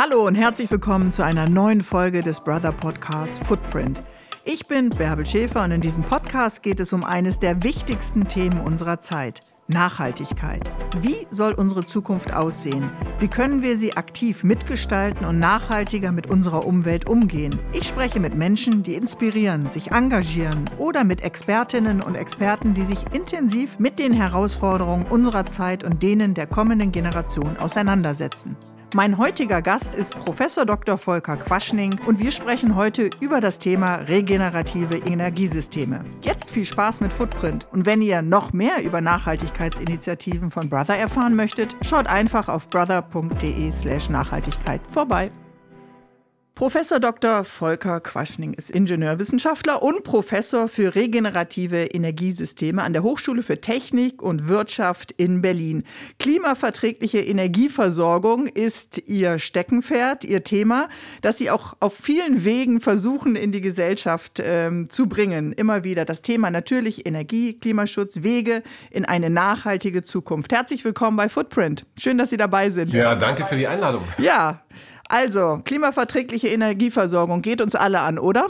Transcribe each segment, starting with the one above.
Hallo und herzlich willkommen zu einer neuen Folge des Brother Podcasts Footprint. Ich bin Bärbel Schäfer und in diesem Podcast geht es um eines der wichtigsten Themen unserer Zeit, Nachhaltigkeit. Wie soll unsere Zukunft aussehen? Wie können wir sie aktiv mitgestalten und nachhaltiger mit unserer Umwelt umgehen? Ich spreche mit Menschen, die inspirieren, sich engagieren oder mit Expertinnen und Experten, die sich intensiv mit den Herausforderungen unserer Zeit und denen der kommenden Generation auseinandersetzen. Mein heutiger Gast ist Professor Dr. Volker Quaschning und wir sprechen heute über das Thema regenerative Energiesysteme. Jetzt viel Spaß mit Footprint und wenn ihr noch mehr über Nachhaltigkeitsinitiativen von Brother erfahren möchtet, schaut einfach auf brother.de/nachhaltigkeit vorbei. Professor Dr. Volker Quaschning ist Ingenieurwissenschaftler und Professor für regenerative Energiesysteme an der Hochschule für Technik und Wirtschaft in Berlin. Klimaverträgliche Energieversorgung ist Ihr Steckenpferd, Ihr Thema, das Sie auch auf vielen Wegen versuchen in die Gesellschaft ähm, zu bringen. Immer wieder das Thema natürlich Energie, Klimaschutz, Wege in eine nachhaltige Zukunft. Herzlich willkommen bei Footprint. Schön, dass Sie dabei sind. Ja, danke für die Einladung. Ja. Also, klimaverträgliche Energieversorgung geht uns alle an, oder?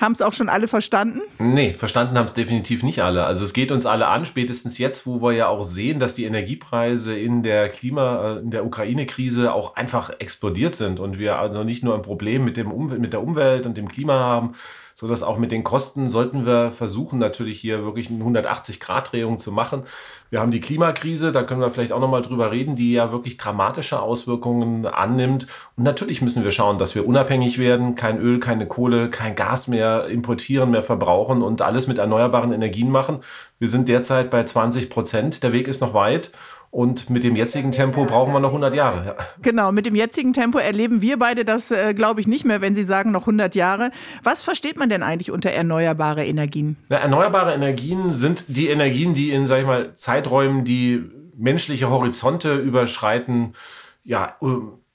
Haben es auch schon alle verstanden? Nee, verstanden haben es definitiv nicht alle. Also es geht uns alle an, spätestens jetzt, wo wir ja auch sehen, dass die Energiepreise in der Klima, äh, in der Ukraine-Krise auch einfach explodiert sind und wir also nicht nur ein Problem mit, dem Umwelt, mit der Umwelt und dem Klima haben, so dass auch mit den Kosten sollten wir versuchen, natürlich hier wirklich eine 180-Grad-Drehung zu machen. Wir haben die Klimakrise, da können wir vielleicht auch nochmal drüber reden, die ja wirklich dramatische Auswirkungen annimmt. Und natürlich müssen wir schauen, dass wir unabhängig werden, kein Öl, keine Kohle, kein Gas mehr importieren, mehr verbrauchen und alles mit erneuerbaren Energien machen. Wir sind derzeit bei 20 Prozent. Der Weg ist noch weit. Und mit dem jetzigen Tempo brauchen wir noch 100 Jahre. Ja. Genau, mit dem jetzigen Tempo erleben wir beide das, äh, glaube ich, nicht mehr, wenn Sie sagen noch 100 Jahre. Was versteht man denn eigentlich unter erneuerbare Energien? Na, erneuerbare Energien sind die Energien, die in, sag ich mal, Zeiträumen, die menschliche Horizonte überschreiten, ja,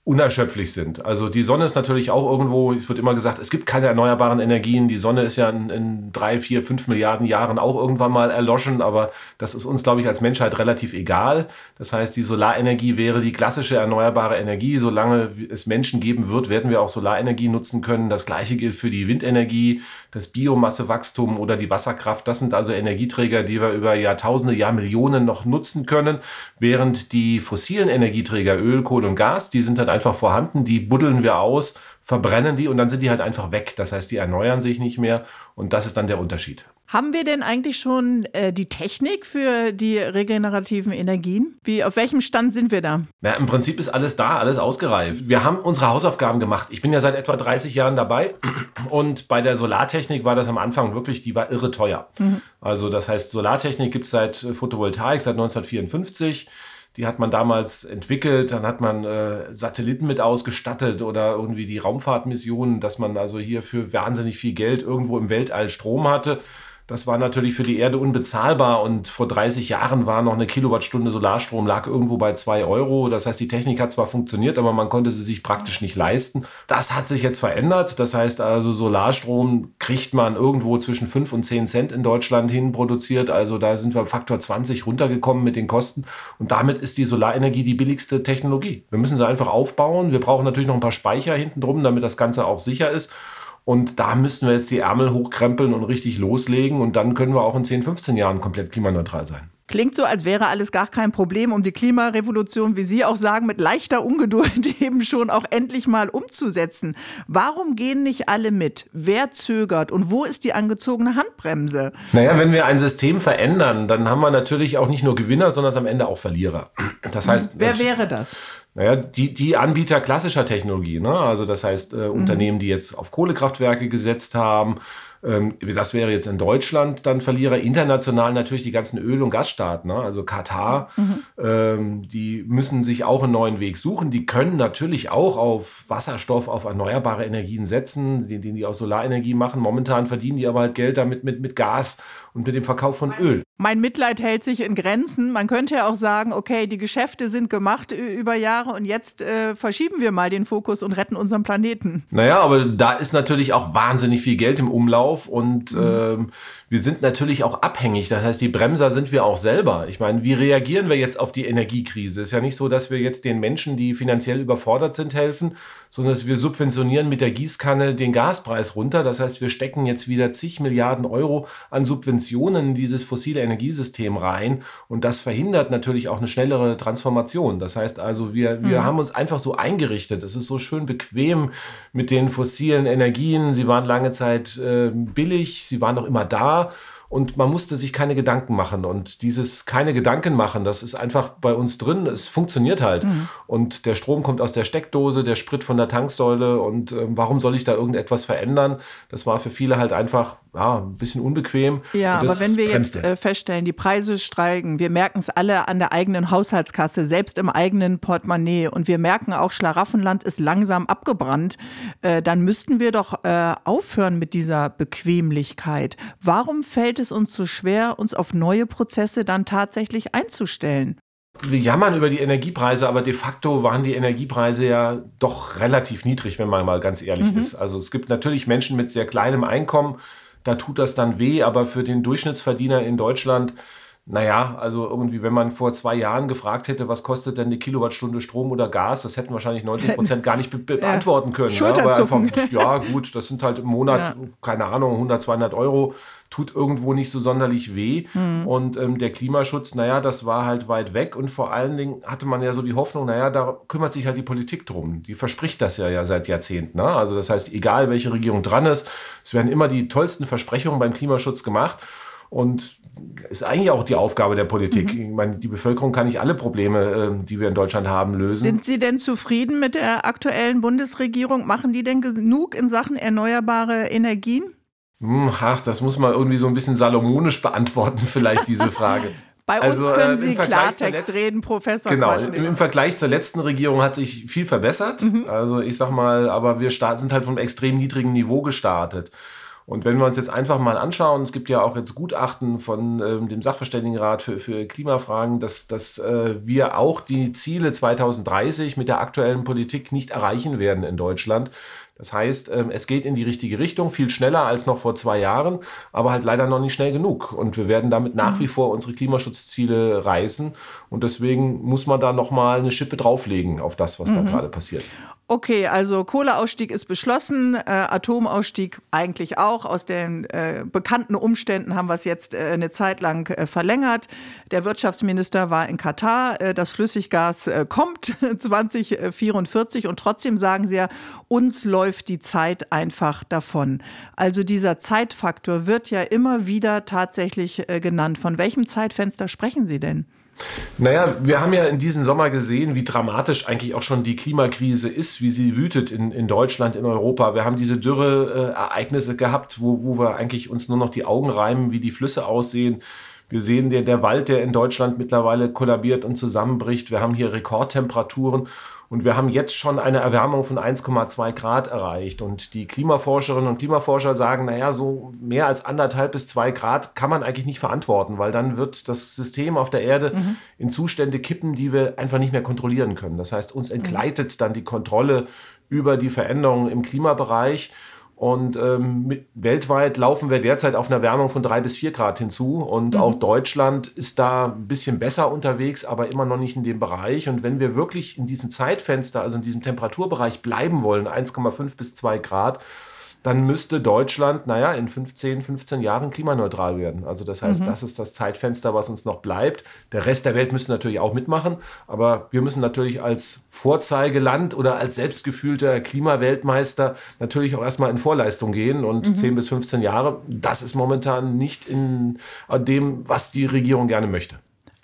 unerschöpflich sind. Also die Sonne ist natürlich auch irgendwo, es wird immer gesagt, es gibt keine erneuerbaren Energien. Die Sonne ist ja in, in drei, vier, fünf Milliarden Jahren auch irgendwann mal erloschen, aber das ist uns, glaube ich, als Menschheit relativ egal. Das heißt, die Solarenergie wäre die klassische erneuerbare Energie. Solange es Menschen geben wird, werden wir auch Solarenergie nutzen können. Das gleiche gilt für die Windenergie, das Biomassewachstum oder die Wasserkraft. Das sind also Energieträger, die wir über Jahrtausende, Jahrmillionen noch nutzen können, während die fossilen Energieträger, Öl, Kohle und Gas, die sind dann einfach vorhanden, die buddeln wir aus, verbrennen die und dann sind die halt einfach weg. Das heißt, die erneuern sich nicht mehr und das ist dann der Unterschied. Haben wir denn eigentlich schon äh, die Technik für die regenerativen Energien? Wie, auf welchem Stand sind wir da? Na, Im Prinzip ist alles da, alles ausgereift. Wir haben unsere Hausaufgaben gemacht. Ich bin ja seit etwa 30 Jahren dabei und bei der Solartechnik war das am Anfang wirklich, die war irre teuer. Mhm. Also das heißt, Solartechnik gibt es seit Photovoltaik, seit 1954. Die hat man damals entwickelt, dann hat man äh, Satelliten mit ausgestattet oder irgendwie die Raumfahrtmissionen, dass man also hier für wahnsinnig viel Geld irgendwo im Weltall Strom hatte. Das war natürlich für die Erde unbezahlbar und vor 30 Jahren war noch eine Kilowattstunde Solarstrom lag irgendwo bei 2 Euro. Das heißt, die Technik hat zwar funktioniert, aber man konnte sie sich praktisch nicht leisten. Das hat sich jetzt verändert. Das heißt also, Solarstrom kriegt man irgendwo zwischen 5 und 10 Cent in Deutschland hin produziert. Also da sind wir Faktor 20 runtergekommen mit den Kosten. Und damit ist die Solarenergie die billigste Technologie. Wir müssen sie einfach aufbauen. Wir brauchen natürlich noch ein paar Speicher hinten drum, damit das Ganze auch sicher ist. Und da müssten wir jetzt die Ärmel hochkrempeln und richtig loslegen. Und dann können wir auch in 10, 15 Jahren komplett klimaneutral sein. Klingt so, als wäre alles gar kein Problem, um die Klimarevolution, wie Sie auch sagen, mit leichter Ungeduld eben schon auch endlich mal umzusetzen. Warum gehen nicht alle mit? Wer zögert und wo ist die angezogene Handbremse? Naja, wenn wir ein System verändern, dann haben wir natürlich auch nicht nur Gewinner, sondern am Ende auch Verlierer. Das heißt, wer wäre das? Naja, die, die Anbieter klassischer Technologie, ne? also das heißt äh, mhm. Unternehmen, die jetzt auf Kohlekraftwerke gesetzt haben, ähm, das wäre jetzt in Deutschland dann Verlierer. International natürlich die ganzen Öl- und Gasstaaten, ne? also Katar, mhm. ähm, die müssen sich auch einen neuen Weg suchen. Die können natürlich auch auf Wasserstoff, auf erneuerbare Energien setzen, die, die aus Solarenergie machen. Momentan verdienen die aber halt Geld damit mit, mit Gas und mit dem Verkauf von Öl. Mein Mitleid hält sich in Grenzen. Man könnte ja auch sagen, okay, die Geschäfte sind gemacht über Jahre und jetzt äh, verschieben wir mal den Fokus und retten unseren Planeten. Naja, aber da ist natürlich auch wahnsinnig viel Geld im Umlauf und mhm. ähm, wir sind natürlich auch abhängig. Das heißt, die Bremser sind wir auch selber. Ich meine, wie reagieren wir jetzt auf die Energiekrise? Ist ja nicht so, dass wir jetzt den Menschen, die finanziell überfordert sind, helfen, sondern dass wir subventionieren mit der Gießkanne den Gaspreis runter. Das heißt, wir stecken jetzt wieder zig Milliarden Euro an Subventionen in dieses fossile Energiesystem rein und das verhindert natürlich auch eine schnellere Transformation. Das heißt also, wir, wir mhm. haben uns einfach so eingerichtet. Es ist so schön bequem mit den fossilen Energien. Sie waren lange Zeit äh, billig, sie waren noch immer da und man musste sich keine Gedanken machen. Und dieses keine Gedanken machen, das ist einfach bei uns drin. Es funktioniert halt. Mhm. Und der Strom kommt aus der Steckdose, der Sprit von der Tanksäule. Und äh, warum soll ich da irgendetwas verändern? Das war für viele halt einfach ja, ein bisschen unbequem. Ja, aber wenn wir jetzt äh, feststellen, die Preise steigen, wir merken es alle an der eigenen Haushaltskasse, selbst im eigenen Portemonnaie und wir merken auch, Schlaraffenland ist langsam abgebrannt, äh, dann müssten wir doch äh, aufhören mit dieser Bequemlichkeit. Warum fällt es uns so schwer, uns auf neue Prozesse dann tatsächlich einzustellen? Wir jammern über die Energiepreise, aber de facto waren die Energiepreise ja doch relativ niedrig, wenn man mal ganz ehrlich mhm. ist. Also es gibt natürlich Menschen mit sehr kleinem Einkommen, da tut das dann weh, aber für den Durchschnittsverdiener in Deutschland, naja, also irgendwie, wenn man vor zwei Jahren gefragt hätte, was kostet denn eine Kilowattstunde Strom oder Gas, das hätten wahrscheinlich 90 Prozent gar nicht be be beantworten können. Ja, aber einfach, ja, gut, das sind halt im Monat, ja. keine Ahnung, 100, 200 Euro, tut irgendwo nicht so sonderlich weh. Mhm. Und ähm, der Klimaschutz, naja, das war halt weit weg. Und vor allen Dingen hatte man ja so die Hoffnung, naja, da kümmert sich halt die Politik drum. Die verspricht das ja, ja seit Jahrzehnten. Ne? Also das heißt, egal welche Regierung dran ist, es werden immer die tollsten Versprechungen beim Klimaschutz gemacht. Und ist eigentlich auch die Aufgabe der Politik. Mhm. Ich meine, die Bevölkerung kann nicht alle Probleme, äh, die wir in Deutschland haben, lösen. Sind Sie denn zufrieden mit der aktuellen Bundesregierung? Machen die denn genug in Sachen erneuerbare Energien? Hm, ach, das muss man irgendwie so ein bisschen salomonisch beantworten, vielleicht diese Frage. Bei uns also, können äh, Sie Klartext reden, Professor. Genau, im, im, Vergleich zur letzten Regierung hat sich viel verbessert. Mhm. Also ich sag mal, aber wir sind halt vom extrem niedrigen Niveau gestartet. Und wenn wir uns jetzt einfach mal anschauen, es gibt ja auch jetzt Gutachten von ähm, dem Sachverständigenrat für, für Klimafragen, dass, dass äh, wir auch die Ziele 2030 mit der aktuellen Politik nicht erreichen werden in Deutschland. Das heißt, ähm, es geht in die richtige Richtung, viel schneller als noch vor zwei Jahren, aber halt leider noch nicht schnell genug. Und wir werden damit nach wie mhm. vor unsere Klimaschutzziele reißen. Und deswegen muss man da nochmal eine Schippe drauflegen auf das, was mhm. da gerade passiert. Okay, also Kohleausstieg ist beschlossen, äh, Atomausstieg eigentlich auch. Aus den äh, bekannten Umständen haben wir es jetzt äh, eine Zeit lang äh, verlängert. Der Wirtschaftsminister war in Katar. Äh, das Flüssiggas äh, kommt 2044 und trotzdem sagen sie ja, uns läuft die Zeit einfach davon. Also dieser Zeitfaktor wird ja immer wieder tatsächlich genannt. Von welchem Zeitfenster sprechen Sie denn? Naja, wir haben ja in diesem Sommer gesehen, wie dramatisch eigentlich auch schon die Klimakrise ist, wie sie wütet in, in Deutschland, in Europa. Wir haben diese Dürre-Ereignisse gehabt, wo, wo wir eigentlich uns nur noch die Augen reimen, wie die Flüsse aussehen. Wir sehen der, der Wald, der in Deutschland mittlerweile kollabiert und zusammenbricht. Wir haben hier Rekordtemperaturen. Und wir haben jetzt schon eine Erwärmung von 1,2 Grad erreicht. Und die Klimaforscherinnen und Klimaforscher sagen, naja, so mehr als anderthalb bis zwei Grad kann man eigentlich nicht verantworten, weil dann wird das System auf der Erde mhm. in Zustände kippen, die wir einfach nicht mehr kontrollieren können. Das heißt, uns entgleitet dann die Kontrolle über die Veränderungen im Klimabereich. Und ähm, mit, weltweit laufen wir derzeit auf einer Wärmung von drei bis vier Grad hinzu. Und mhm. auch Deutschland ist da ein bisschen besser unterwegs, aber immer noch nicht in dem Bereich. Und wenn wir wirklich in diesem Zeitfenster, also in diesem Temperaturbereich bleiben wollen, 1,5 bis 2 Grad, dann müsste Deutschland, naja, in 15, 15 Jahren klimaneutral werden. Also das heißt, mhm. das ist das Zeitfenster, was uns noch bleibt. Der Rest der Welt müsste natürlich auch mitmachen, aber wir müssen natürlich als Vorzeigeland oder als selbstgefühlter Klimaweltmeister natürlich auch erstmal in Vorleistung gehen und mhm. 10 bis 15 Jahre, das ist momentan nicht in dem, was die Regierung gerne möchte.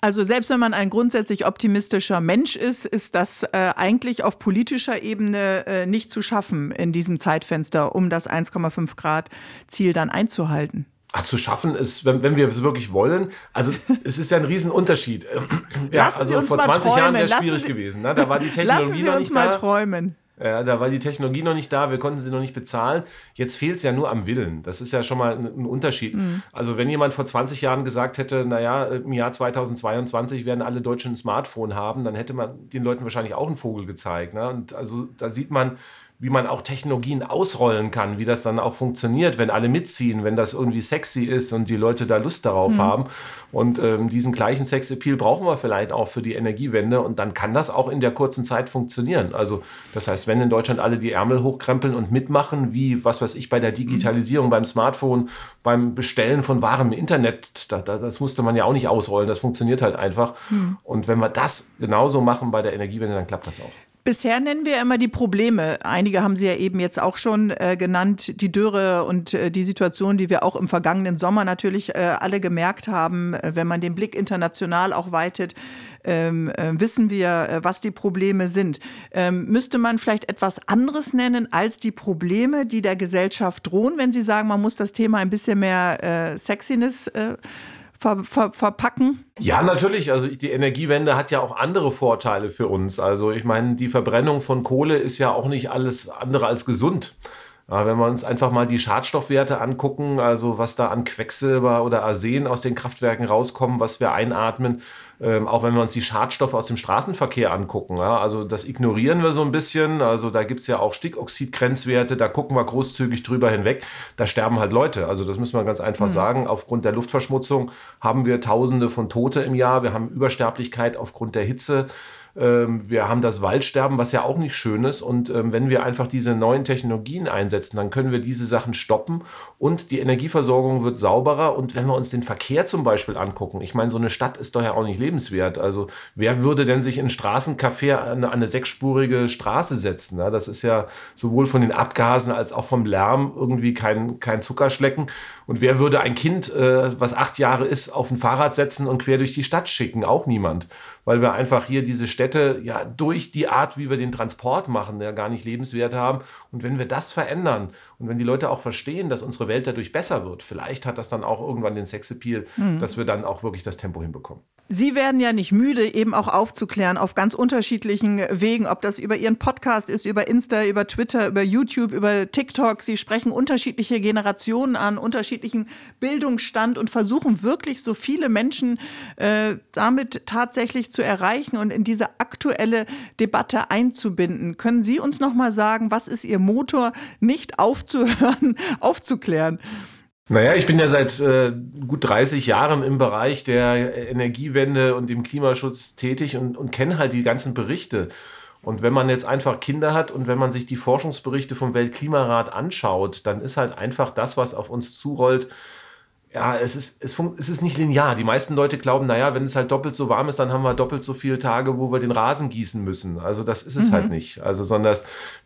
Also selbst wenn man ein grundsätzlich optimistischer Mensch ist, ist das äh, eigentlich auf politischer Ebene äh, nicht zu schaffen in diesem Zeitfenster, um das 1,5 Grad Ziel dann einzuhalten. Ach, zu schaffen ist, wenn, wenn wir es wirklich wollen, also es ist ja ein Riesenunterschied. ja, Lassen also vor 20 träumen. Jahren wäre es schwierig Sie, gewesen. Ne? Da war die Technologie Lassen Sie uns mal da. träumen. Ja, da war die Technologie noch nicht da, wir konnten sie noch nicht bezahlen. Jetzt fehlt es ja nur am Willen. Das ist ja schon mal ein, Unterschied. Mhm. Also wenn jemand vor 20 Jahren gesagt hätte, naja, im Jahr 2022 werden alle Deutschen ein Smartphone haben, dann hätte man den Leuten wahrscheinlich auch einen Vogel gezeigt. Ne? Und also da sieht man, wie man auch Technologien ausrollen kann, wie das dann auch funktioniert, wenn alle mitziehen, wenn das irgendwie sexy ist und die Leute da Lust darauf mhm. haben. Und ähm, diesen gleichen Sexappeal brauchen wir vielleicht auch für die Energiewende und dann kann das auch in der kurzen Zeit funktionieren. Also das heißt, wenn in Deutschland alle die Ärmel hochkrempeln und mitmachen, wie, was weiß ich, bei der Digitalisierung, mhm. beim Smartphone, beim Bestellen von Waren im Internet, da, da, das musste man ja auch nicht ausrollen, das funktioniert halt einfach. Mhm. Und wenn wir das genauso machen bei der Energiewende, dann klappt das auch. Bisher nennen wir immer die Probleme. Einige haben Sie ja eben jetzt auch schon äh, genannt, die Dürre und äh, die Situation, die wir auch im vergangenen Sommer natürlich äh, alle gemerkt haben. Äh, wenn man den Blick international auch weitet, ähm, äh, wissen wir, äh, was die Probleme sind. Ähm, müsste man vielleicht etwas anderes nennen als die Probleme, die der Gesellschaft drohen, wenn Sie sagen, man muss das Thema ein bisschen mehr Sexiness ver, ver, verpacken? Ja, natürlich. Also die Energiewende hat ja auch andere Vorteile für uns. Also ich meine, die Verbrennung von Kohle ist ja auch nicht alles andere als gesund. Wenn wir uns einfach mal die Schadstoffwerte angucken, also was da an Quecksilber oder Arsen aus den Kraftwerken rauskommen, was wir einatmen, ähm, auch wenn wir uns die Schadstoffe aus dem Straßenverkehr angucken. Ja, also das ignorieren wir so ein bisschen. Also da gibt es ja auch Stickoxid-Grenzwerte, da gucken wir großzügig drüber hinweg. Da sterben halt Leute. Also das müssen wir ganz einfach mhm. sagen. Aufgrund der Luftverschmutzung haben wir Tausende von Tote im Jahr. Wir haben Übersterblichkeit aufgrund der Hitze. Ähm, wir haben das Waldsterben, was ja auch nicht schön ist. Und ähm, wenn wir einfach diese neuen Technologien einsetzen, dann können wir diese Sachen stoppen und die Energieversorgung wird sauberer. Und wenn wir uns den Verkehr zum Beispiel angucken, ich meine, so eine Stadt ist doch ja auch nicht lebenswert. Also wer würde denn sich in Straßencafé an eine, sechsspurige Straße setzen? Das ist ja sowohl von den Abgasen als auch vom Lärm irgendwie kein, kein Zuckerschlecken. Und wer würde ein Kind, äh, was acht Jahre ist, auf ein Fahrrad setzen und quer durch die Stadt schicken? Auch niemand weil wir einfach hier diese Städte ja durch die Art, wie wir den Transport machen, ja gar nicht lebenswert haben. Und wenn wir das verändern und wenn die Leute auch verstehen, dass unsere Welt dadurch besser wird, vielleicht hat das dann auch irgendwann den Sexappeal, mhm. dass wir dann auch wirklich das Tempo hinbekommen. Sie werden ja nicht müde, eben auch aufzuklären auf ganz unterschiedlichen Wegen, ob das über Ihren Podcast ist, über Insta, über Twitter, über YouTube, über TikTok. Sie sprechen unterschiedliche Generationen an, unterschiedlichen Bildungsstand und versuchen wirklich so viele Menschen äh, damit tatsächlich zu erreichen und in diese aktuelle Debatte einzubinden. Können Sie uns noch mal sagen, was ist Ihr Motor, nicht aufzuhören, aufzuklären? Naja, ich bin ja seit äh, gut 30 Jahren im Bereich der Energiewende und dem Klimaschutz tätig und, und kenne halt die ganzen Berichte. Und wenn man jetzt einfach Kinder hat und wenn man sich die Forschungsberichte vom Weltklimarat anschaut, dann ist halt einfach das, was auf uns zurollt, ja, es ist, es, es ist nicht linear. Die meisten Leute glauben, naja, wenn es halt doppelt so warm ist, dann haben wir doppelt so viele Tage, wo wir den Rasen gießen müssen. Also das ist es mhm. halt nicht. Also, sondern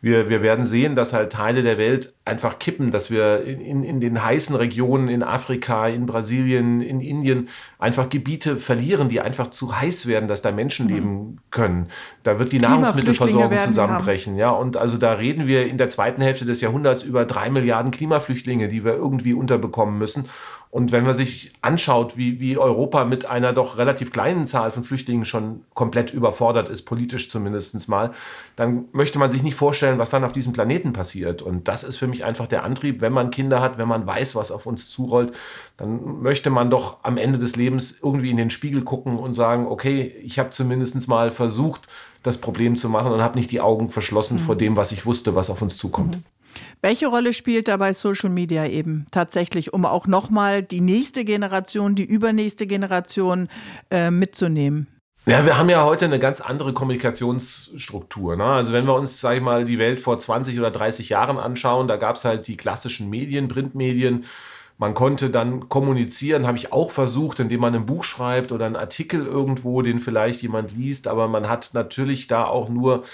wir, wir werden sehen, dass halt Teile der Welt einfach kippen, dass wir in, in, in den heißen Regionen in Afrika, in Brasilien, in Indien einfach Gebiete verlieren, die einfach zu heiß werden, dass da Menschen mhm. leben können. Da wird die Nahrungsmittelversorgung zusammenbrechen. Ja, und also da reden wir in der zweiten Hälfte des Jahrhunderts über drei Milliarden Klimaflüchtlinge, die wir irgendwie unterbekommen müssen. Und wenn man sich anschaut, wie, wie Europa mit einer doch relativ kleinen Zahl von Flüchtlingen schon komplett überfordert ist, politisch zumindest mal, dann möchte man sich nicht vorstellen, was dann auf diesem Planeten passiert. Und das ist für mich einfach der Antrieb, wenn man Kinder hat, wenn man weiß, was auf uns zurollt, dann möchte man doch am Ende des Lebens irgendwie in den Spiegel gucken und sagen, okay, ich habe zumindest mal versucht, das Problem zu machen und habe nicht die Augen verschlossen mhm. vor dem, was ich wusste, was auf uns zukommt. Mhm. Welche Rolle spielt dabei Social Media eben tatsächlich, um auch nochmal die nächste Generation, die übernächste Generation äh, mitzunehmen? Ja, wir haben ja heute eine ganz andere Kommunikationsstruktur. Ne? Also wenn wir uns, sage ich mal, die Welt vor 20 oder 30 Jahren anschauen, da gab es halt die klassischen Medien, Printmedien. Man konnte dann kommunizieren, habe ich auch versucht, indem man ein Buch schreibt oder einen Artikel irgendwo, den vielleicht jemand liest, aber man hat natürlich da auch nur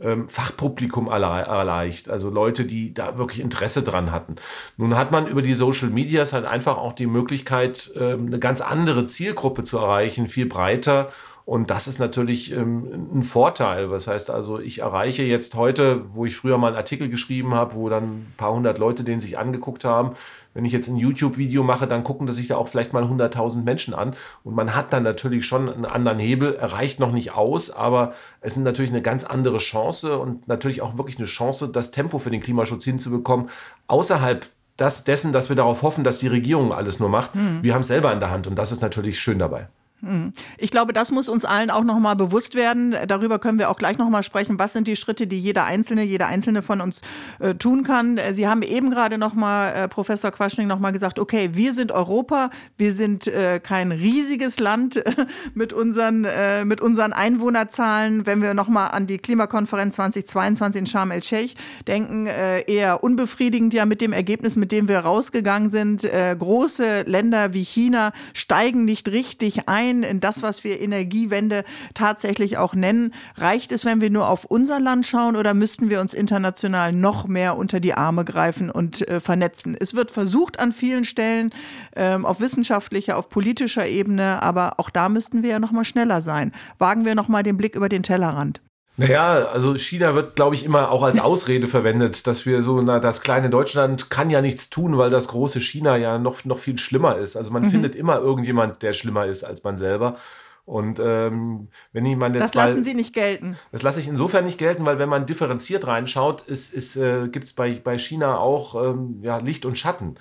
ähm, Fachpublikum erreicht, also Leute, die da wirklich Interesse dran hatten. Nun hat man über die Social Medias halt einfach auch die Möglichkeit, ähm, eine ganz andere Zielgruppe zu erreichen, viel breiter und das ist natürlich ähm, ein Vorteil. Was heißt also, ich erreiche jetzt heute, wo ich früher mal einen Artikel geschrieben habe, wo dann ein paar hundert Leute den sich angeguckt haben. Wenn ich jetzt ein YouTube-Video mache, dann gucken das sich da auch vielleicht mal 100.000 Menschen an. Und man hat dann natürlich schon einen anderen Hebel, erreicht noch nicht aus, aber es ist natürlich eine ganz andere Chance und natürlich auch wirklich eine Chance, das Tempo für den Klimaschutz hinzubekommen, außerhalb das, dessen, dass wir darauf hoffen, dass die Regierung alles nur macht. Mhm. Wir haben es selber in der Hand und das ist natürlich schön dabei. Hm. Ich glaube, das muss uns allen auch noch mal bewusst werden. Darüber können wir auch gleich noch mal sprechen. Was sind die Schritte, die jeder Einzelne, jeder Einzelne von uns äh, tun kann? Sie haben eben gerade noch mal, äh, Professor Quaschning, noch mal gesagt, okay, wir sind Europa, wir sind äh, kein riesiges Land mit, unseren, äh, mit unseren Einwohnerzahlen. Wenn wir noch mal an die Klimakonferenz 2022 in Sharm el-Sheikh denken, äh, eher unbefriedigend ja mit dem Ergebnis, mit dem wir rausgegangen sind. Äh, große Länder wie China steigen nicht richtig ein ein in das, was wir Energiewende tatsächlich auch nennen. Reicht es, wenn wir nur auf unser Land schauen oder müssten wir uns international noch mehr unter die Arme greifen und äh, vernetzen? Es wird versucht an vielen Stellen, ähm, auf wissenschaftlicher, auf politischer Ebene, aber auch da müssten wir ja noch mal schneller sein. Wagen wir noch mal den Blick über den Tellerrand. Naja, also China wird, glaube ich, immer auch als Ausrede verwendet, dass wir so, na, das kleine Deutschland kann ja nichts tun, weil das große China ja noch, noch viel schlimmer ist. Also man mhm. findet immer irgendjemand, der schlimmer ist als man selber. Und ähm, wenn ich jetzt Das lassen Sie nicht gelten. Das lasse ich insofern nicht gelten, weil wenn man differenziert reinschaut, ist, ist, äh, gibt es bei, bei China auch ähm, ja, Licht und Schatten.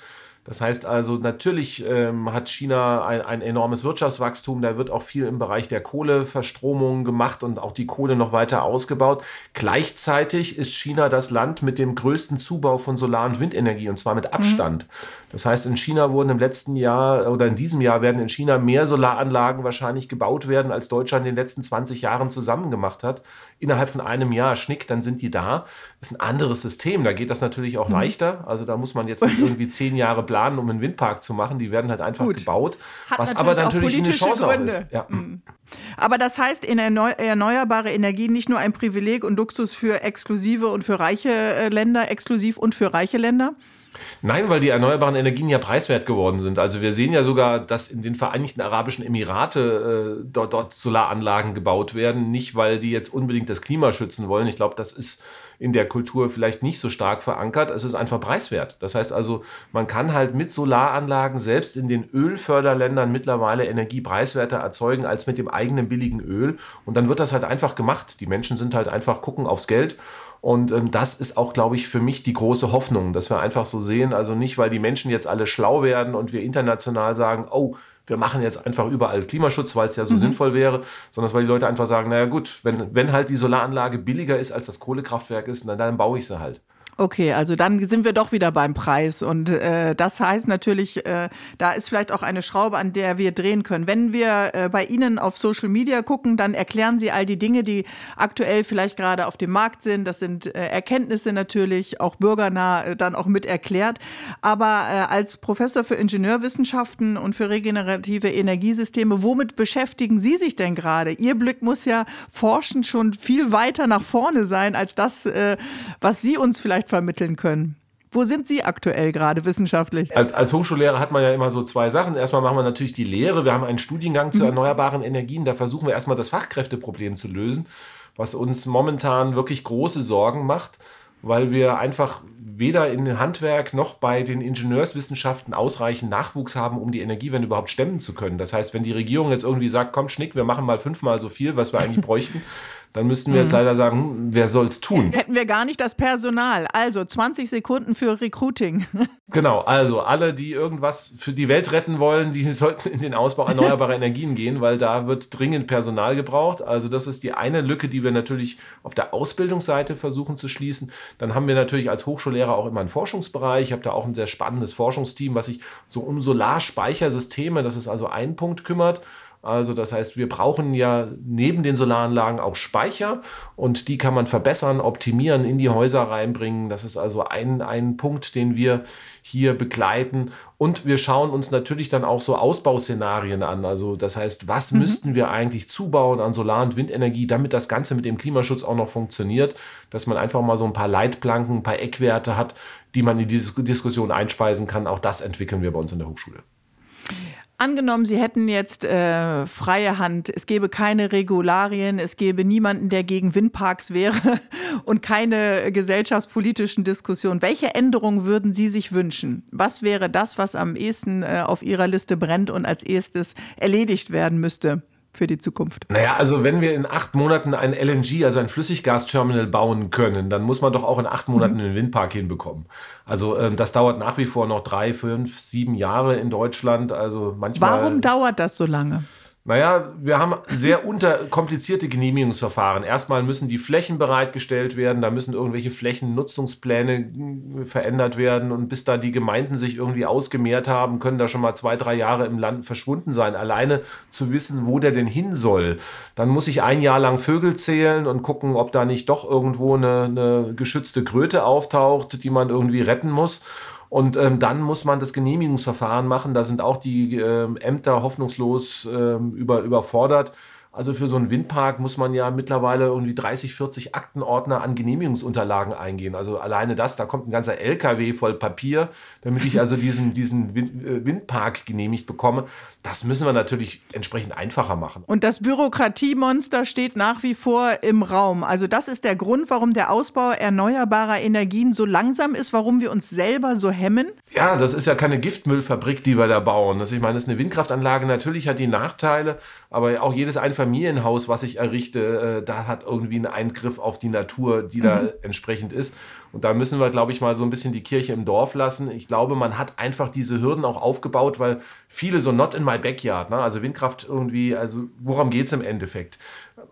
Das heißt also, natürlich ähm, hat China ein, ein, enormes Wirtschaftswachstum. Da wird auch viel im Bereich der Kohleverstromung gemacht und auch die Kohle noch weiter ausgebaut. Gleichzeitig ist China das Land mit dem größten Zubau von Solar- und Windenergie und zwar mit Abstand. Mhm. Das heißt, in China wurden im letzten Jahr oder in diesem Jahr werden in China mehr Solaranlagen wahrscheinlich gebaut werden, als Deutschland in den letzten 20 Jahren zusammen gemacht hat. Innerhalb von einem Jahr, schnick, dann sind die da. Das ist ein anderes System. Da geht das natürlich auch mhm. leichter. Also da muss man jetzt nicht irgendwie zehn Jahre planen, um einen Windpark zu machen. Die werden halt einfach Gut. gebaut. Hat was aber natürlich eine Chance Gründe. auch ist. Ja. Mhm. Aber das heißt, in erneuerbare Energie nicht nur ein Privileg und Luxus für exklusive und für reiche äh, Länder, exklusiv und für reiche Länder? Nein, weil die erneuerbaren Energien ja preiswert geworden sind. Also wir sehen ja sogar, dass in den Vereinigten Arabischen Emirate äh, dort, dort Solaranlagen gebaut werden. Nicht, weil die jetzt unbedingt das Klima schützen wollen. Ich glaube, das ist in der Kultur vielleicht nicht so stark verankert. Es ist einfach preiswert. Das heißt also, man kann halt mit Solaranlagen selbst in den Ölförderländern mittlerweile Energie preiswerter erzeugen als mit dem eigenen billigen Öl. Und dann wird das halt einfach gemacht. Die Menschen sind halt einfach gucken aufs Geld und ähm, das ist auch, glaube ich, für mich die große Hoffnung, dass wir einfach so sehen, also nicht, weil die Menschen jetzt alle schlau werden und wir international sagen, oh, wir machen jetzt einfach überall Klimaschutz, weil es ja so mhm. sinnvoll wäre, sondern weil die Leute einfach sagen, naja gut, wenn, wenn halt die Solaranlage billiger ist als das Kohlekraftwerk ist, dann, dann baue ich sie halt. Okay, also dann sind wir doch wieder beim Preis. Und äh, das heißt natürlich, äh, da ist vielleicht auch eine Schraube, an der wir drehen können. Wenn wir äh, bei Ihnen auf Social Media gucken, dann erklären Sie all die Dinge, die aktuell vielleicht gerade auf dem Markt sind. Das sind äh, Erkenntnisse natürlich, auch bürgernah äh, dann auch mit erklärt. Aber äh, als Professor für Ingenieurwissenschaften und für regenerative Energiesysteme, womit beschäftigen Sie sich denn gerade? Ihr Blick muss ja forschend schon viel weiter nach vorne sein als das, äh, was Sie uns vielleicht vielleicht vermitteln können. Wo sind Sie aktuell gerade wissenschaftlich? Als, als Hochschullehrer hat man ja immer so zwei Sachen. Erstmal machen wir natürlich die Lehre. Wir haben einen Studiengang zu mhm. erneuerbaren Energien. Da versuchen wir erstmal das Fachkräfteproblem zu lösen, was uns momentan wirklich große Sorgen macht, weil wir einfach weder in Handwerk noch bei den Ingenieurswissenschaften ausreichend Nachwuchs haben, um die Energiewende überhaupt stemmen zu können. Das heißt, wenn die Regierung jetzt irgendwie sagt, komm, Schnick, wir machen mal fünfmal so viel, was wir eigentlich bräuchten, dann müssten wir jetzt mhm. leider sagen, wer soll es tun? Hätten wir gar nicht das Personal. Also 20 Sekunden für Recruiting. Genau, also alle, die irgendwas für die Welt retten wollen, die sollten in den Ausbau erneuerbarer Energien gehen, weil da wird dringend Personal gebraucht. Also das ist die eine Lücke, die wir natürlich auf der Ausbildungsseite versuchen zu schließen. Dann haben wir natürlich als Hochschullehrer auch immer einen Forschungsbereich. Ich habe da auch ein sehr spannendes Forschungsteam, was sich so um Solarspeichersysteme, das ist also ein Punkt, kümmert. Also das heißt, wir brauchen ja neben den Solaranlagen auch Speicher und die kann man verbessern, optimieren, in die Häuser reinbringen. Das ist also ein, ein Punkt, den wir hier begleiten. Und wir schauen uns natürlich dann auch so Ausbauszenarien an. Also das heißt, was mhm. müssten wir eigentlich zubauen an Solar- und Windenergie, damit das Ganze mit dem Klimaschutz auch noch funktioniert, dass man einfach mal so ein paar Leitplanken, ein paar Eckwerte hat, die man in die Diskussion einspeisen kann. Auch das entwickeln wir bei uns in der Hochschule. Angenommen, Sie hätten jetzt äh, freie Hand, es gäbe keine Regularien, es gäbe niemanden, der gegen Windparks wäre und keine gesellschaftspolitischen Diskussionen. Welche Änderungen würden Sie sich wünschen? Was wäre das, was am ehesten äh, auf Ihrer Liste brennt und als erstes erledigt werden müsste? Für die Zukunft? Naja, also wenn wir in acht Monaten ein LNG, also ein Flüssiggasterminal bauen können, dann muss man doch auch in acht Monaten mhm. einen Windpark hinbekommen. Also ähm, das dauert nach wie vor noch drei, fünf, sieben Jahre in Deutschland. Also manchmal. Warum dauert das so lange? Naja, wir haben sehr unterkomplizierte Genehmigungsverfahren. Erstmal müssen die Flächen bereitgestellt werden, da müssen irgendwelche Flächennutzungspläne hm, verändert werden und bis da die Gemeinden sich irgendwie ausgemehrt haben, können da schon mal zwei, drei Jahre im Land verschwunden sein. Alleine zu wissen, wo der denn hin soll. Dann muss ich ein Jahr lang Vögel zählen und gucken, ob da nicht doch irgendwo eine, eine geschützte Kröte auftaucht, die man irgendwie retten muss. Und ähm, dann muss man das Genehmigungsverfahren machen. Da sind auch die ähm, Ämter hoffnungslos ähm, über, überfordert. Also für so einen Windpark muss man ja mittlerweile irgendwie 30, 40 Aktenordner an Genehmigungsunterlagen eingehen. Also alleine das, da kommt ein ganzer LKW voll Papier, damit ich also diesen, diesen äh, Windpark genehmigt bekomme. Das müssen wir natürlich entsprechend einfacher machen. Und das Bürokratiemonster steht nach wie vor im Raum. Also das ist der Grund, warum der Ausbau erneuerbarer Energien so langsam ist, warum wir uns selber so hemmen. Ja, das ist ja keine Giftmüllfabrik, die wir da bauen. Das, ich meine, das ist eine Windkraftanlage. Natürlich hat die Nachteile, aber auch jedes Einfamilienhaus, was ich errichte, äh, da hat irgendwie einen Eingriff auf die Natur, die mhm. da entsprechend ist. Und da müssen wir, glaube ich, mal so ein bisschen die Kirche im Dorf lassen. Ich glaube, man hat einfach diese Hürden auch aufgebaut, weil viele so not in my backyard, ne? also Windkraft irgendwie, also worum geht es im Endeffekt?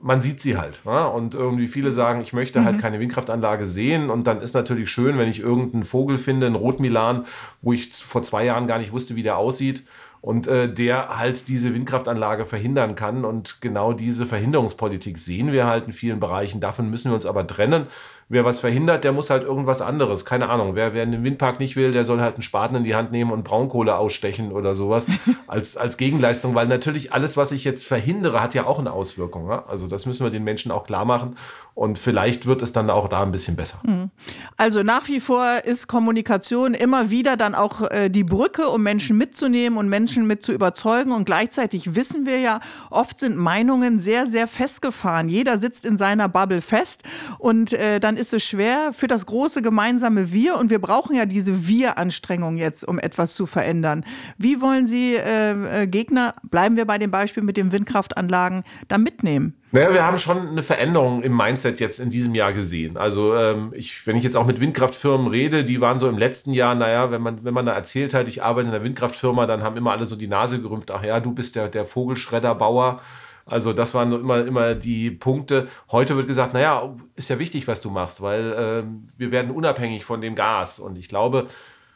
Man sieht sie halt. Ne? Und irgendwie viele sagen, ich möchte halt mhm. halt keine Windkraftanlage sehen. Und dann ist natürlich schön, wenn ich irgendeinen Vogel finde, einen Rotmilan, wo ich vor zwei Jahren gar nicht wusste, wie der aussieht und äh, der halt diese Windkraftanlage verhindern kann. Und genau diese Verhinderungspolitik sehen wir halt in vielen Bereichen. Davon müssen wir uns aber trennen. Wer was verhindert, der muss halt irgendwas anderes. Keine Ahnung. Wer, wer einen Windpark nicht will, der soll halt einen Spaten in die Hand nehmen und Braunkohle ausstechen oder sowas als, als Gegenleistung. Weil natürlich alles, was ich jetzt verhindere, hat ja auch eine Auswirkung. Ja? Also das müssen wir den Menschen auch klar machen. Und vielleicht wird es dann auch da ein bisschen besser. Hm. Also nach wie vor ist Kommunikation immer wieder dann auch äh, die Brücke, um Menschen mitzunehmen und Menschen mit zu überzeugen. Und gleichzeitig wissen wir ja, oft sind Meinungen sehr, sehr festgefahren. Jeder sitzt in seiner Bubble fest und äh, dann ist es schwer für das große gemeinsame Wir. Und wir brauchen ja diese Wir-Anstrengung jetzt, um etwas zu verändern. Wie wollen Sie äh, äh Gegner, bleiben wir bei dem Beispiel mit den Windkraftanlagen, da mitnehmen? Naja, wir haben schon eine Veränderung im Mindset jetzt in diesem Jahr gesehen. Also ähm, ich, wenn ich jetzt auch mit Windkraftfirmen rede, die waren so im letzten Jahr, naja, wenn man, wenn man da erzählt hat, ich arbeite in einer Windkraftfirma, dann haben immer alle so die Nase gerümpft, ach ja, du bist der, der Vogelschredderbauer. Also das waren immer, immer die Punkte. Heute wird gesagt, naja, ist ja wichtig, was du machst, weil ähm, wir werden unabhängig von dem Gas. Und ich glaube,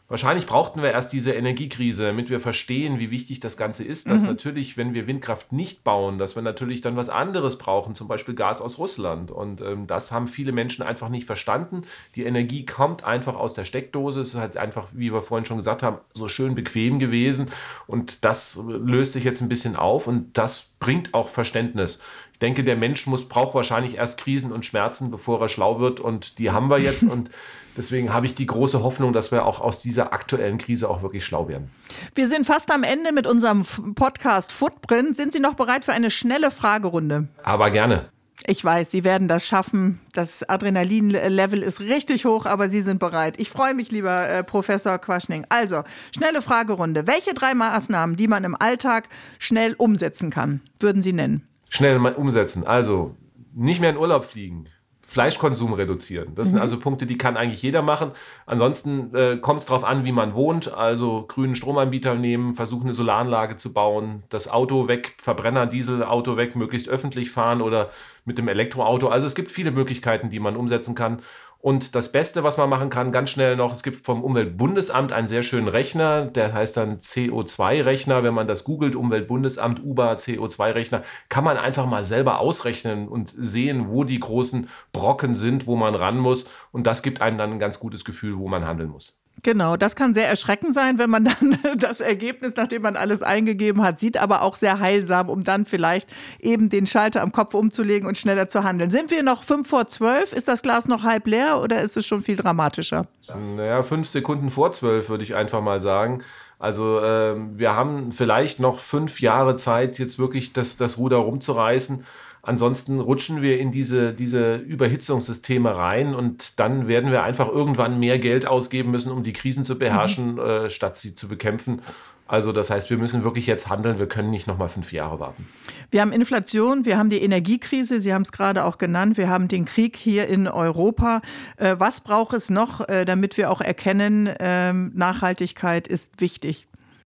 Wahrscheinlich brauchten wir erst diese Energiekrise, damit wir verstehen, wie wichtig das Ganze ist, dass mhm. natürlich, wenn wir Windkraft nicht bauen, dass wir natürlich dann was anderes brauchen, zum Beispiel Gas aus Russland. Und ähm, das haben viele Menschen einfach nicht verstanden. Die Energie kommt einfach aus der Steckdose. Es ist halt einfach, wie wir vorhin schon gesagt haben, so schön bequem gewesen. Und das löst sich jetzt ein bisschen auf und das bringt auch Verständnis. Ich denke, der Mensch muss, braucht wahrscheinlich erst Krisen und Schmerzen, bevor er schlau wird. Und die haben wir jetzt. Und Deswegen habe ich die große Hoffnung, dass wir auch aus dieser aktuellen Krise auch wirklich schlau werden. Wir sind fast am Ende mit unserem Podcast Footprint. Sind Sie noch bereit für eine schnelle Fragerunde? Aber gerne. Ich weiß, Sie werden das schaffen. Das Adrenalin-Level ist richtig hoch, aber Sie sind bereit. Ich freue mich, lieber äh, Professor Quaschning. Also, schnelle Fragerunde. Welche drei Maßnahmen, die man im Alltag schnell umsetzen kann, würden Sie nennen? Schnell umsetzen. Also, nicht mehr in Urlaub fliegen. Fleischkonsum reduzieren. Das mhm. sind also Punkte, die kann eigentlich jeder machen. Ansonsten äh, kommt es darauf an, wie man wohnt. Also grünen Stromanbieter nehmen, versuchen eine Solaranlage zu bauen, das Auto weg, Verbrenner, Dieselauto weg, möglichst öffentlich fahren oder mit dem Elektroauto. Also es gibt viele Möglichkeiten, die man umsetzen kann. Und das Beste, was man machen kann, ganz schnell noch, es gibt vom Umweltbundesamt einen sehr schönen Rechner, der heißt dann CO2-Rechner. Wenn man das googelt, Umweltbundesamt, UBA, CO2-Rechner, kann man einfach mal selber ausrechnen und sehen, wo die großen Brocken sind, wo man ran muss. Und das gibt einem dann ein ganz gutes Gefühl, wo man handeln muss. Genau, das kann sehr erschreckend sein, wenn man dann das Ergebnis, nachdem man alles eingegeben hat, sieht, aber auch sehr heilsam, um dann vielleicht eben den Schalter am Kopf umzulegen und schneller zu handeln. Sind wir noch fünf vor zwölf? Ist das Glas noch halb leer oder ist es schon viel dramatischer? Naja, fünf Sekunden vor zwölf würde ich einfach mal sagen. Also äh, wir haben vielleicht noch fünf Jahre Zeit, jetzt wirklich das, das Ruder rumzureißen. Ansonsten rutschen wir in diese, diese Überhitzungssysteme rein und dann werden wir einfach irgendwann mehr Geld ausgeben müssen, um die Krisen zu beherrschen, mhm. äh, statt sie zu bekämpfen. Also das heißt, wir müssen wirklich jetzt handeln. Wir können nicht noch mal fünf Jahre warten. Wir haben Inflation, wir haben die Energiekrise. Sie haben es gerade auch genannt. Wir haben den Krieg hier in Europa. Äh, was braucht es noch, äh, damit wir auch erkennen, ähm, Nachhaltigkeit ist wichtig?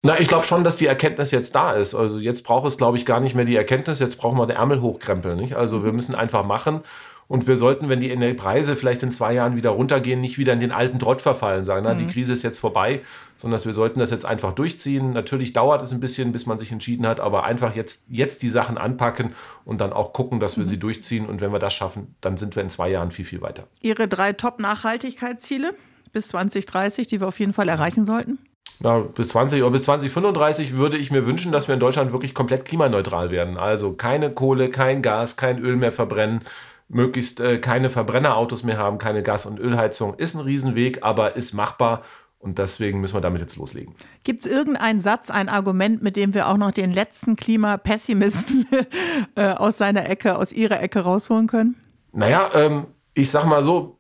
Na, ich glaube schon, dass die Erkenntnis jetzt da ist. Also jetzt braucht es, glaube ich, gar nicht mehr die Erkenntnis, jetzt brauchen wir den Ärmel hochkrempeln. Nicht? Also wir müssen einfach machen. Und wir sollten, wenn die Preise vielleicht in zwei Jahren wieder runtergehen, nicht wieder in den alten Trott verfallen, sagen, na, mhm. die Krise ist jetzt vorbei, sondern dass wir sollten das jetzt einfach durchziehen. Natürlich dauert es ein bisschen, bis man sich entschieden hat, aber einfach jetzt, jetzt die Sachen anpacken und dann auch gucken, dass wir mhm. sie durchziehen. Und wenn wir das schaffen, dann sind wir in zwei Jahren viel, viel weiter. Ihre drei Top-Nachhaltigkeitsziele bis 2030, die wir auf jeden Fall erreichen sollten? Ja, bis 20 oder bis 2035 würde ich mir wünschen, dass wir in Deutschland wirklich komplett klimaneutral werden. Also keine Kohle, kein Gas, kein Öl mehr verbrennen, möglichst äh, keine Verbrennerautos mehr haben, keine Gas- und Ölheizung. Ist ein Riesenweg, aber ist machbar. Und deswegen müssen wir damit jetzt loslegen. Gibt es irgendeinen Satz, ein Argument, mit dem wir auch noch den letzten Klimapessimisten äh, aus seiner Ecke, aus ihrer Ecke rausholen können? Naja, ähm, ich sag mal so,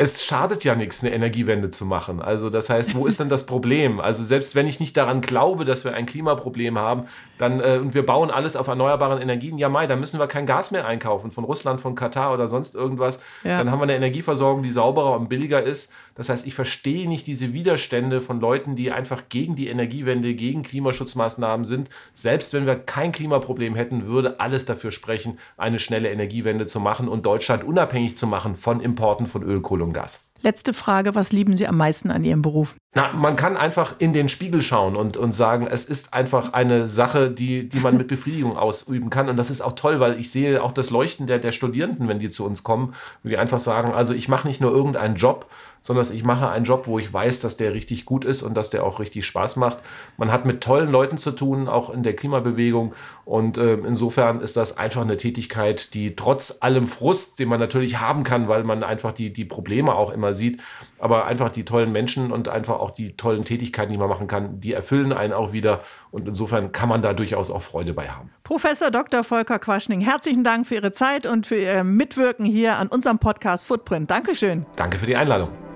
es schadet ja nichts, eine Energiewende zu machen. Also das heißt, wo ist denn das Problem? Also selbst wenn ich nicht daran glaube, dass wir ein Klimaproblem haben, dann äh, und wir bauen alles auf erneuerbaren Energien, ja mai, dann müssen wir kein Gas mehr einkaufen von Russland, von Katar oder sonst irgendwas. Ja. Dann haben wir eine Energieversorgung, die sauberer und billiger ist. Das heißt, ich verstehe nicht diese Widerstände von Leuten, die einfach gegen die Energiewende, gegen Klimaschutzmaßnahmen sind. Selbst wenn wir kein Klimaproblem hätten, würde alles dafür sprechen, eine schnelle Energiewende zu machen und Deutschland unabhängig zu machen von Importen von Öl, Kohle und Gas. Letzte Frage, was lieben Sie am meisten an Ihrem Beruf? Na, man kann einfach in den Spiegel schauen und, und sagen, es ist einfach eine Sache, die, die man mit Befriedigung ausüben kann. Und das ist auch toll, weil ich sehe auch das Leuchten der, der Studierenden, wenn die zu uns kommen, die einfach sagen, also ich mache nicht nur irgendeinen Job, sondern ich mache einen Job, wo ich weiß, dass der richtig gut ist und dass der auch richtig Spaß macht. Man hat mit tollen Leuten zu tun, auch in der Klimabewegung. Und äh, insofern ist das einfach eine Tätigkeit, die trotz allem Frust, den man natürlich haben kann, weil man einfach die, die Probleme auch immer sieht, aber einfach die tollen Menschen und einfach auch die tollen Tätigkeiten, die man machen kann, die erfüllen einen auch wieder. Und insofern kann man da durchaus auch Freude bei haben. Professor Dr. Volker Quaschning, herzlichen Dank für Ihre Zeit und für Ihr Mitwirken hier an unserem Podcast Footprint. Dankeschön. Danke für die Einladung.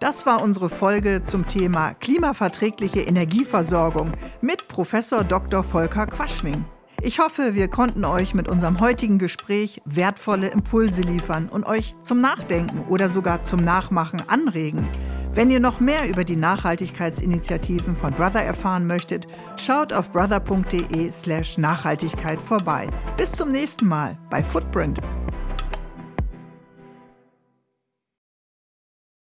Das war unsere Folge zum Thema klimaverträgliche Energieversorgung mit Professor Dr. Volker Quaschning. Ich hoffe, wir konnten euch mit unserem heutigen Gespräch wertvolle Impulse liefern und euch zum Nachdenken oder sogar zum Nachmachen anregen. Wenn ihr noch mehr über die Nachhaltigkeitsinitiativen von Brother erfahren möchtet, schaut auf brother.de/nachhaltigkeit slash vorbei. Bis zum nächsten Mal bei Footprint.